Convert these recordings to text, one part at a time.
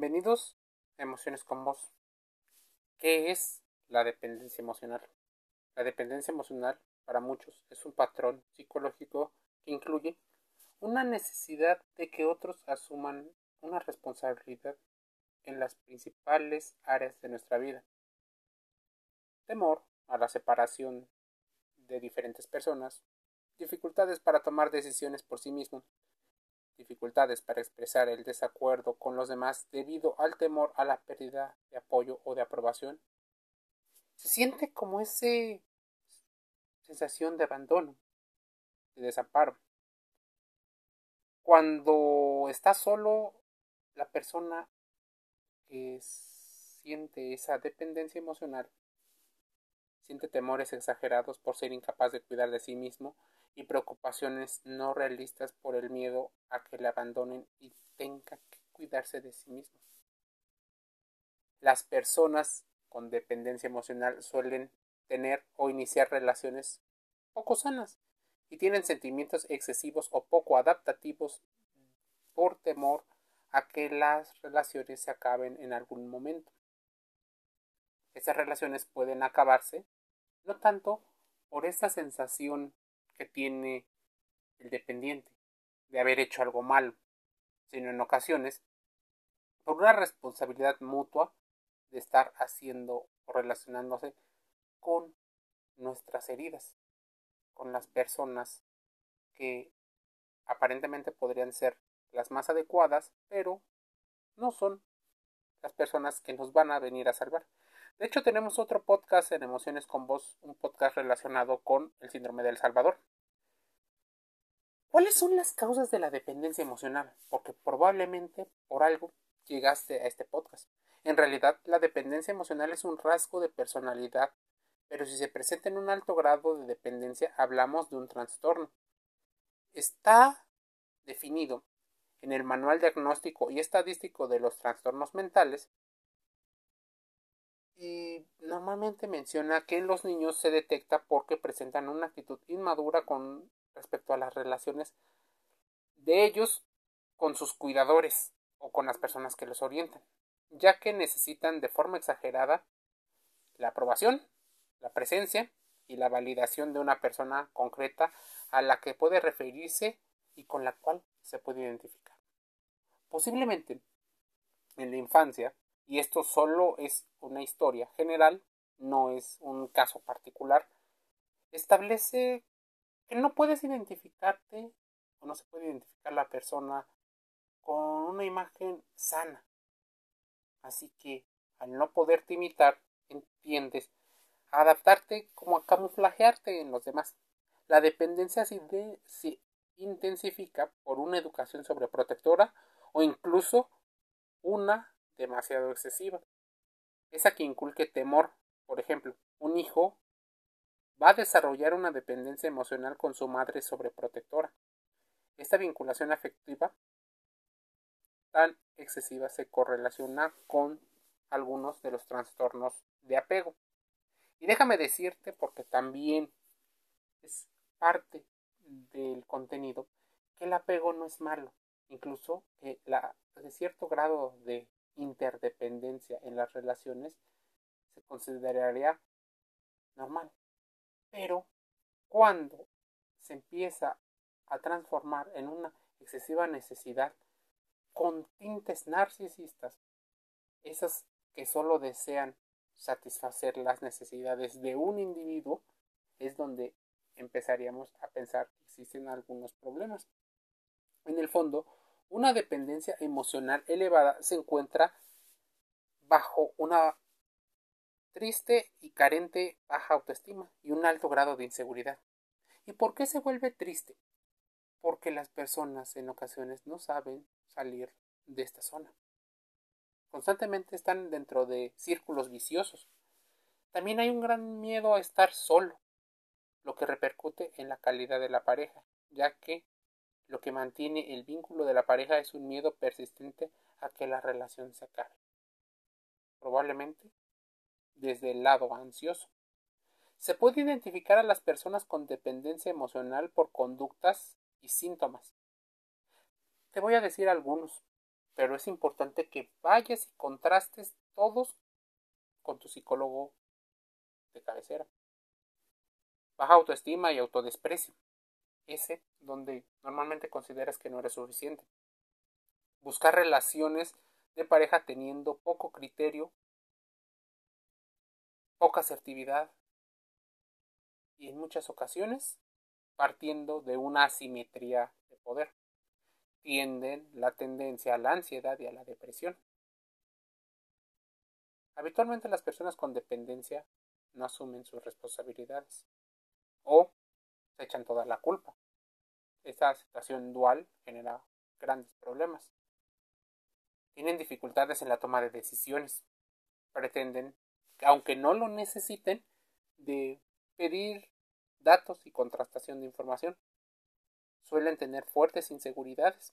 Bienvenidos a Emociones con Vos. ¿Qué es la dependencia emocional? La dependencia emocional para muchos es un patrón psicológico que incluye una necesidad de que otros asuman una responsabilidad en las principales áreas de nuestra vida. Temor a la separación de diferentes personas, dificultades para tomar decisiones por sí mismo, dificultades para expresar el desacuerdo con los demás debido al temor a la pérdida de apoyo o de aprobación. Se siente como esa sensación de abandono, de desamparo. Cuando está solo, la persona que siente esa dependencia emocional siente temores exagerados por ser incapaz de cuidar de sí mismo y preocupaciones no realistas por el miedo a que le abandonen y tenga que cuidarse de sí mismo. Las personas con dependencia emocional suelen tener o iniciar relaciones poco sanas y tienen sentimientos excesivos o poco adaptativos por temor a que las relaciones se acaben en algún momento. Esas relaciones pueden acabarse no tanto por esa sensación que tiene el dependiente de haber hecho algo malo, sino en ocasiones por una responsabilidad mutua de estar haciendo o relacionándose con nuestras heridas, con las personas que aparentemente podrían ser las más adecuadas, pero no son las personas que nos van a venir a salvar. De hecho, tenemos otro podcast en Emociones con Vos, un podcast relacionado con el síndrome del Salvador. ¿Cuáles son las causas de la dependencia emocional? Porque probablemente por algo llegaste a este podcast. En realidad, la dependencia emocional es un rasgo de personalidad, pero si se presenta en un alto grado de dependencia, hablamos de un trastorno. Está definido en el Manual Diagnóstico y Estadístico de los Trastornos Mentales y normalmente menciona que en los niños se detecta porque presentan una actitud inmadura con respecto a las relaciones de ellos con sus cuidadores o con las personas que los orientan, ya que necesitan de forma exagerada la aprobación, la presencia y la validación de una persona concreta a la que puede referirse y con la cual se puede identificar. Posiblemente en la infancia y esto solo es una historia general, no es un caso particular, establece que no puedes identificarte o no se puede identificar la persona con una imagen sana. Así que al no poderte imitar, entiendes a adaptarte como a camuflajearte en los demás. La dependencia se intensifica por una educación sobreprotectora o incluso una demasiado excesiva. Esa que inculque temor. Por ejemplo, un hijo va a desarrollar una dependencia emocional con su madre sobreprotectora. Esta vinculación afectiva tan excesiva se correlaciona con algunos de los trastornos de apego. Y déjame decirte, porque también es parte del contenido, que el apego no es malo. Incluso que la, de cierto grado de interdependencia en las relaciones se consideraría normal. Pero cuando se empieza a transformar en una excesiva necesidad con tintes narcisistas, esas que solo desean satisfacer las necesidades de un individuo, es donde empezaríamos a pensar que existen algunos problemas. En el fondo, una dependencia emocional elevada se encuentra bajo una triste y carente baja autoestima y un alto grado de inseguridad. ¿Y por qué se vuelve triste? Porque las personas en ocasiones no saben salir de esta zona. Constantemente están dentro de círculos viciosos. También hay un gran miedo a estar solo, lo que repercute en la calidad de la pareja, ya que lo que mantiene el vínculo de la pareja es un miedo persistente a que la relación se acabe. Probablemente desde el lado ansioso. Se puede identificar a las personas con dependencia emocional por conductas y síntomas. Te voy a decir algunos, pero es importante que vayas y contrastes todos con tu psicólogo de cabecera. Baja autoestima y autodesprecio. Ese donde normalmente consideras que no eres suficiente. Buscar relaciones de pareja teniendo poco criterio, poca asertividad y en muchas ocasiones partiendo de una asimetría de poder. Tienden la tendencia a la ansiedad y a la depresión. Habitualmente las personas con dependencia no asumen sus responsabilidades o se echan toda la culpa. Esta situación dual genera grandes problemas. Tienen dificultades en la toma de decisiones. Pretenden, aunque no lo necesiten, de pedir datos y contrastación de información. Suelen tener fuertes inseguridades.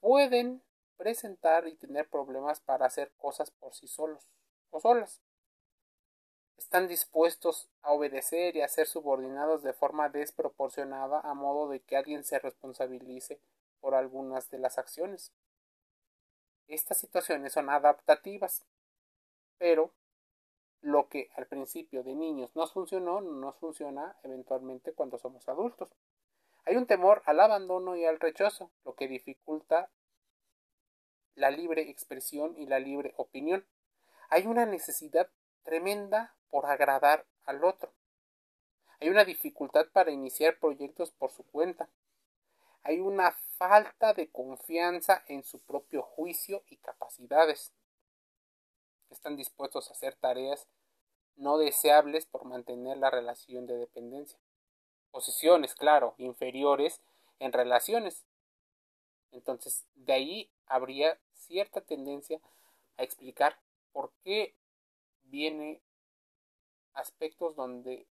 Pueden presentar y tener problemas para hacer cosas por sí solos o solas. Están dispuestos a obedecer y a ser subordinados de forma desproporcionada a modo de que alguien se responsabilice por algunas de las acciones. Estas situaciones son adaptativas, pero lo que al principio de niños nos funcionó, no nos funciona eventualmente cuando somos adultos. Hay un temor al abandono y al rechazo, lo que dificulta la libre expresión y la libre opinión. Hay una necesidad tremenda por agradar al otro. Hay una dificultad para iniciar proyectos por su cuenta. Hay una falta de confianza en su propio juicio y capacidades están dispuestos a hacer tareas no deseables por mantener la relación de dependencia. Posiciones, claro, inferiores en relaciones. Entonces, de ahí habría cierta tendencia a explicar por qué viene aspectos donde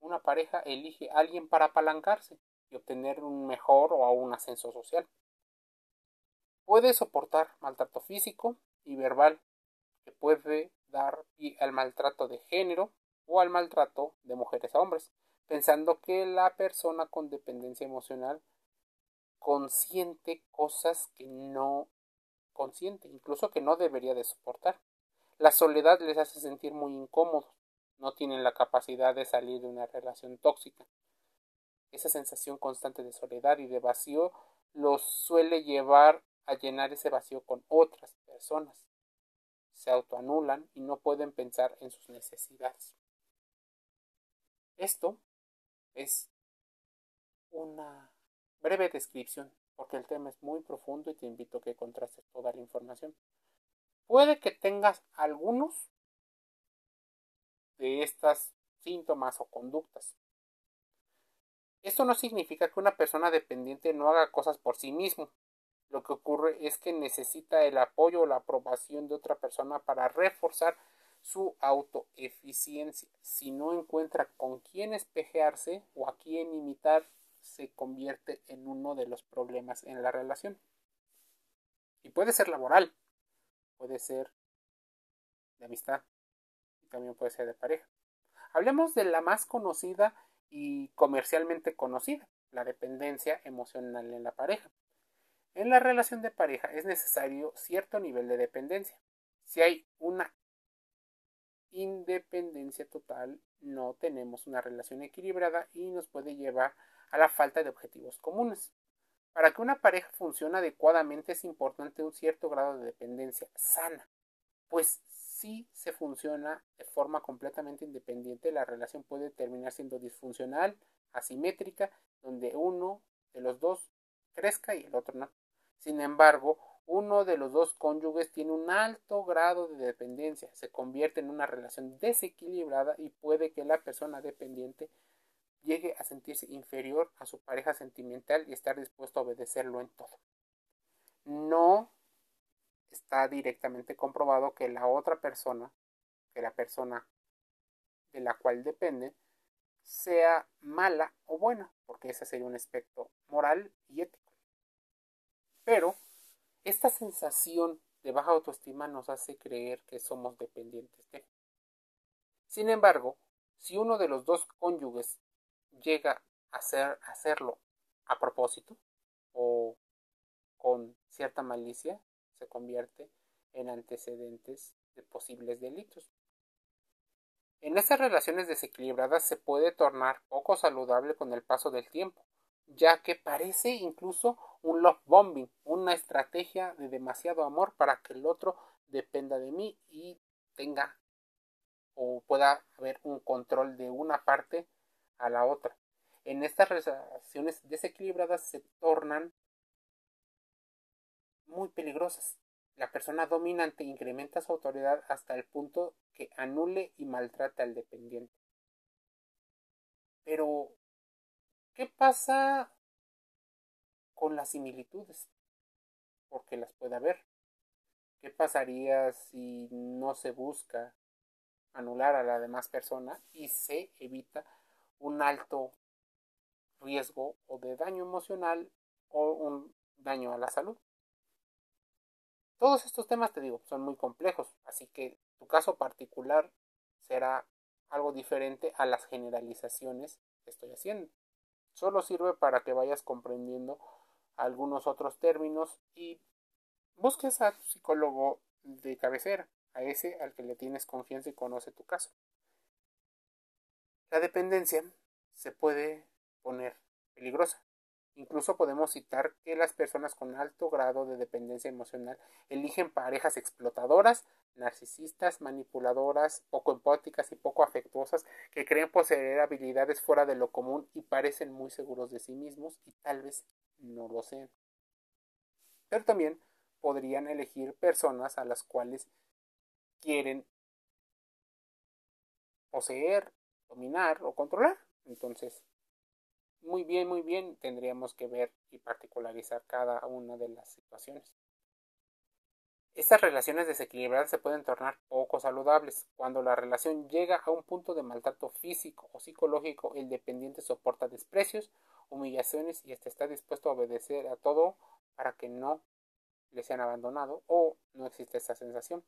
una pareja elige a alguien para apalancarse y obtener un mejor o un ascenso social. Puede soportar maltrato físico y verbal que puede dar al maltrato de género o al maltrato de mujeres a hombres, pensando que la persona con dependencia emocional consiente cosas que no consiente, incluso que no debería de soportar. La soledad les hace sentir muy incómodos, no tienen la capacidad de salir de una relación tóxica. Esa sensación constante de soledad y de vacío los suele llevar a llenar ese vacío con otras personas se autoanulan y no pueden pensar en sus necesidades. Esto es una breve descripción, porque el tema es muy profundo y te invito a que contrastes toda la información. Puede que tengas algunos de estas síntomas o conductas. Esto no significa que una persona dependiente no haga cosas por sí mismo, lo que ocurre es que necesita el apoyo o la aprobación de otra persona para reforzar su autoeficiencia. Si no encuentra con quién espejearse o a quién imitar, se convierte en uno de los problemas en la relación. Y puede ser laboral, puede ser de amistad y también puede ser de pareja. Hablemos de la más conocida y comercialmente conocida, la dependencia emocional en la pareja. En la relación de pareja es necesario cierto nivel de dependencia. Si hay una independencia total, no tenemos una relación equilibrada y nos puede llevar a la falta de objetivos comunes. Para que una pareja funcione adecuadamente es importante un cierto grado de dependencia sana, pues si se funciona de forma completamente independiente, la relación puede terminar siendo disfuncional, asimétrica, donde uno de los dos crezca y el otro no. Sin embargo, uno de los dos cónyuges tiene un alto grado de dependencia, se convierte en una relación desequilibrada y puede que la persona dependiente llegue a sentirse inferior a su pareja sentimental y estar dispuesto a obedecerlo en todo. No está directamente comprobado que la otra persona, que la persona de la cual depende, sea mala o buena, porque ese sería un aspecto moral y ético. Pero esta sensación de baja autoestima nos hace creer que somos dependientes de. Sin embargo, si uno de los dos cónyuges llega a hacer, hacerlo a propósito o con cierta malicia, se convierte en antecedentes de posibles delitos. En estas relaciones desequilibradas se puede tornar poco saludable con el paso del tiempo, ya que parece incluso un love bombing, una estrategia de demasiado amor para que el otro dependa de mí y tenga o pueda haber un control de una parte a la otra. En estas relaciones desequilibradas se tornan muy peligrosas. La persona dominante incrementa su autoridad hasta el punto que anule y maltrata al dependiente. Pero, ¿qué pasa con las similitudes? Porque las puede haber. ¿Qué pasaría si no se busca anular a la demás persona y se evita un alto riesgo o de daño emocional o un daño a la salud? Todos estos temas, te digo, son muy complejos, así que tu caso particular será algo diferente a las generalizaciones que estoy haciendo. Solo sirve para que vayas comprendiendo algunos otros términos y busques a tu psicólogo de cabecera, a ese al que le tienes confianza y conoce tu caso. La dependencia se puede poner peligrosa. Incluso podemos citar que las personas con alto grado de dependencia emocional eligen parejas explotadoras, narcisistas, manipuladoras, poco empáticas y poco afectuosas, que creen poseer habilidades fuera de lo común y parecen muy seguros de sí mismos y tal vez no lo sean. Pero también podrían elegir personas a las cuales quieren poseer, dominar o controlar. Entonces, muy bien, muy bien, tendríamos que ver y particularizar cada una de las situaciones. Estas relaciones desequilibradas se pueden tornar poco saludables. Cuando la relación llega a un punto de maltrato físico o psicológico, el dependiente soporta desprecios, humillaciones y hasta está dispuesto a obedecer a todo para que no le sean abandonado o no existe esa sensación.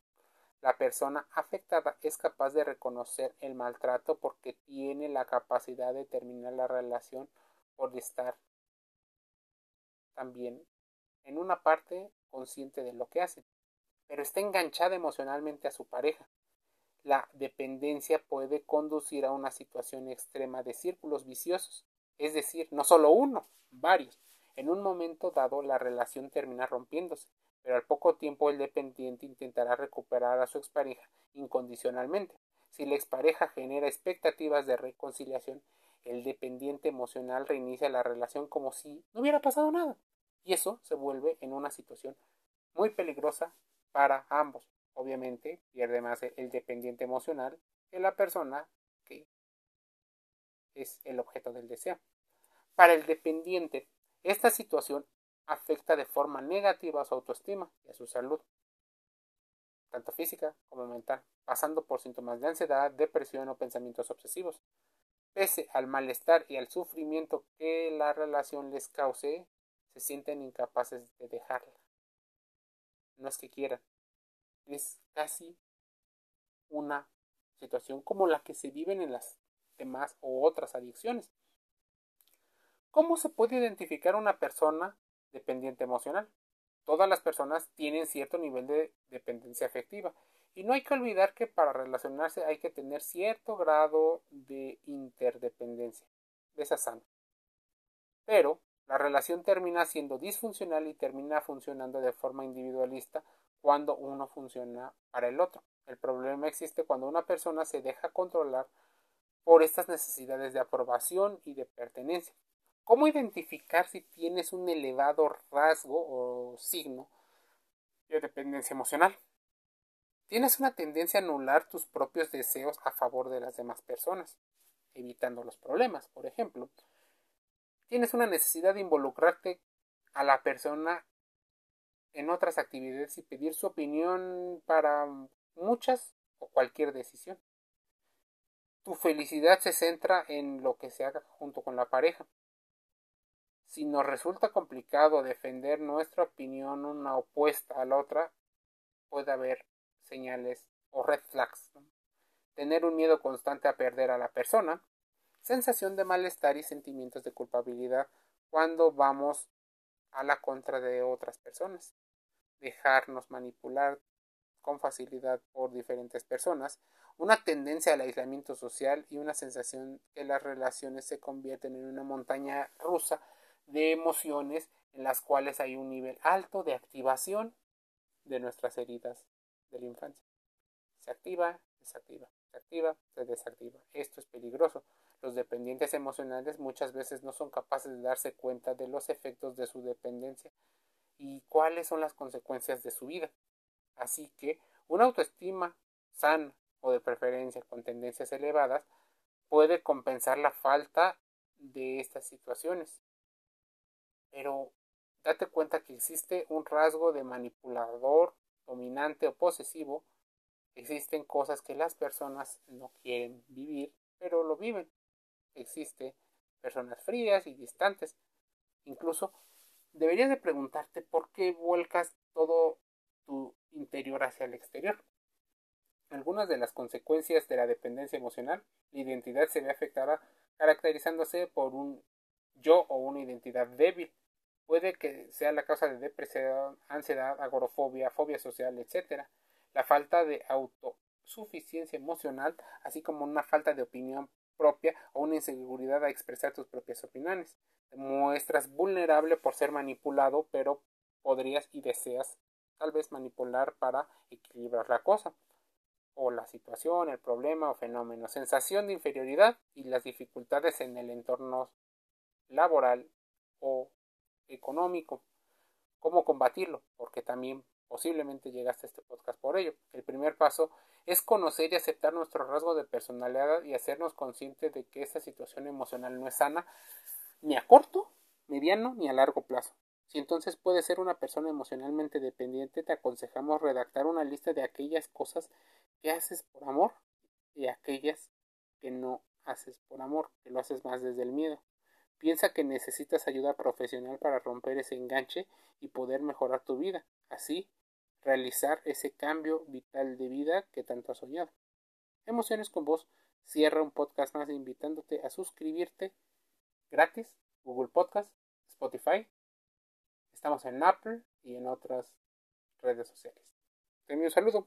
La persona afectada es capaz de reconocer el maltrato porque tiene la capacidad de terminar la relación por estar también en una parte consciente de lo que hace, pero está enganchada emocionalmente a su pareja. La dependencia puede conducir a una situación extrema de círculos viciosos, es decir, no solo uno, varios. En un momento dado la relación termina rompiéndose, pero al poco tiempo el dependiente intentará recuperar a su expareja incondicionalmente. Si la expareja genera expectativas de reconciliación, el dependiente emocional reinicia la relación como si no hubiera pasado nada. Y eso se vuelve en una situación muy peligrosa para ambos. Obviamente pierde más el dependiente emocional que la persona que es el objeto del deseo. Para el dependiente, esta situación afecta de forma negativa a su autoestima y a su salud, tanto física como mental, pasando por síntomas de ansiedad, depresión o pensamientos obsesivos. Pese al malestar y al sufrimiento que la relación les cause, se sienten incapaces de dejarla. No es que quieran, es casi una situación como la que se viven en las demás o otras adicciones. ¿Cómo se puede identificar una persona dependiente emocional? Todas las personas tienen cierto nivel de dependencia afectiva y no hay que olvidar que para relacionarse hay que tener cierto grado de interdependencia, de esa sana. Pero la relación termina siendo disfuncional y termina funcionando de forma individualista cuando uno funciona para el otro. El problema existe cuando una persona se deja controlar por estas necesidades de aprobación y de pertenencia. ¿Cómo identificar si tienes un elevado rasgo o signo de dependencia emocional? Tienes una tendencia a anular tus propios deseos a favor de las demás personas, evitando los problemas, por ejemplo. Tienes una necesidad de involucrarte a la persona en otras actividades y pedir su opinión para muchas o cualquier decisión. Tu felicidad se centra en lo que se haga junto con la pareja. Si nos resulta complicado defender nuestra opinión una opuesta a la otra, puede haber señales o red flags. Tener un miedo constante a perder a la persona, sensación de malestar y sentimientos de culpabilidad cuando vamos a la contra de otras personas. dejarnos manipular con facilidad por diferentes personas, una tendencia al aislamiento social y una sensación que las relaciones se convierten en una montaña rusa de emociones en las cuales hay un nivel alto de activación de nuestras heridas de la infancia. Se activa, desactiva, se activa, se desactiva. Esto es peligroso. Los dependientes emocionales muchas veces no son capaces de darse cuenta de los efectos de su dependencia y cuáles son las consecuencias de su vida. Así que una autoestima sana o de preferencia con tendencias elevadas puede compensar la falta de estas situaciones. Pero date cuenta que existe un rasgo de manipulador, dominante o posesivo. Existen cosas que las personas no quieren vivir, pero lo viven. Existe personas frías y distantes. Incluso deberías de preguntarte por qué vuelcas todo tu interior hacia el exterior. Algunas de las consecuencias de la dependencia emocional, la identidad se ve afectada caracterizándose por un yo o una identidad débil. Puede que sea la causa de depresión, ansiedad, agorofobia, fobia social, etc. La falta de autosuficiencia emocional, así como una falta de opinión propia o una inseguridad a expresar tus propias opiniones. Te muestras vulnerable por ser manipulado, pero podrías y deseas tal vez manipular para equilibrar la cosa o la situación, el problema o fenómeno, sensación de inferioridad y las dificultades en el entorno laboral o económico. ¿Cómo combatirlo? Porque también posiblemente llegaste a este podcast por ello. El primer paso es conocer y aceptar nuestro rasgo de personalidad y hacernos conscientes de que esta situación emocional no es sana ni a corto, mediano ni a largo plazo. Si entonces puedes ser una persona emocionalmente dependiente, te aconsejamos redactar una lista de aquellas cosas que haces por amor y aquellas que no haces por amor, que lo haces más desde el miedo. Piensa que necesitas ayuda profesional para romper ese enganche y poder mejorar tu vida, así realizar ese cambio vital de vida que tanto has soñado. Emociones con vos cierra un podcast más invitándote a suscribirte gratis, Google Podcast, Spotify Estamos en Apple y en otras redes sociales. Te un saludo.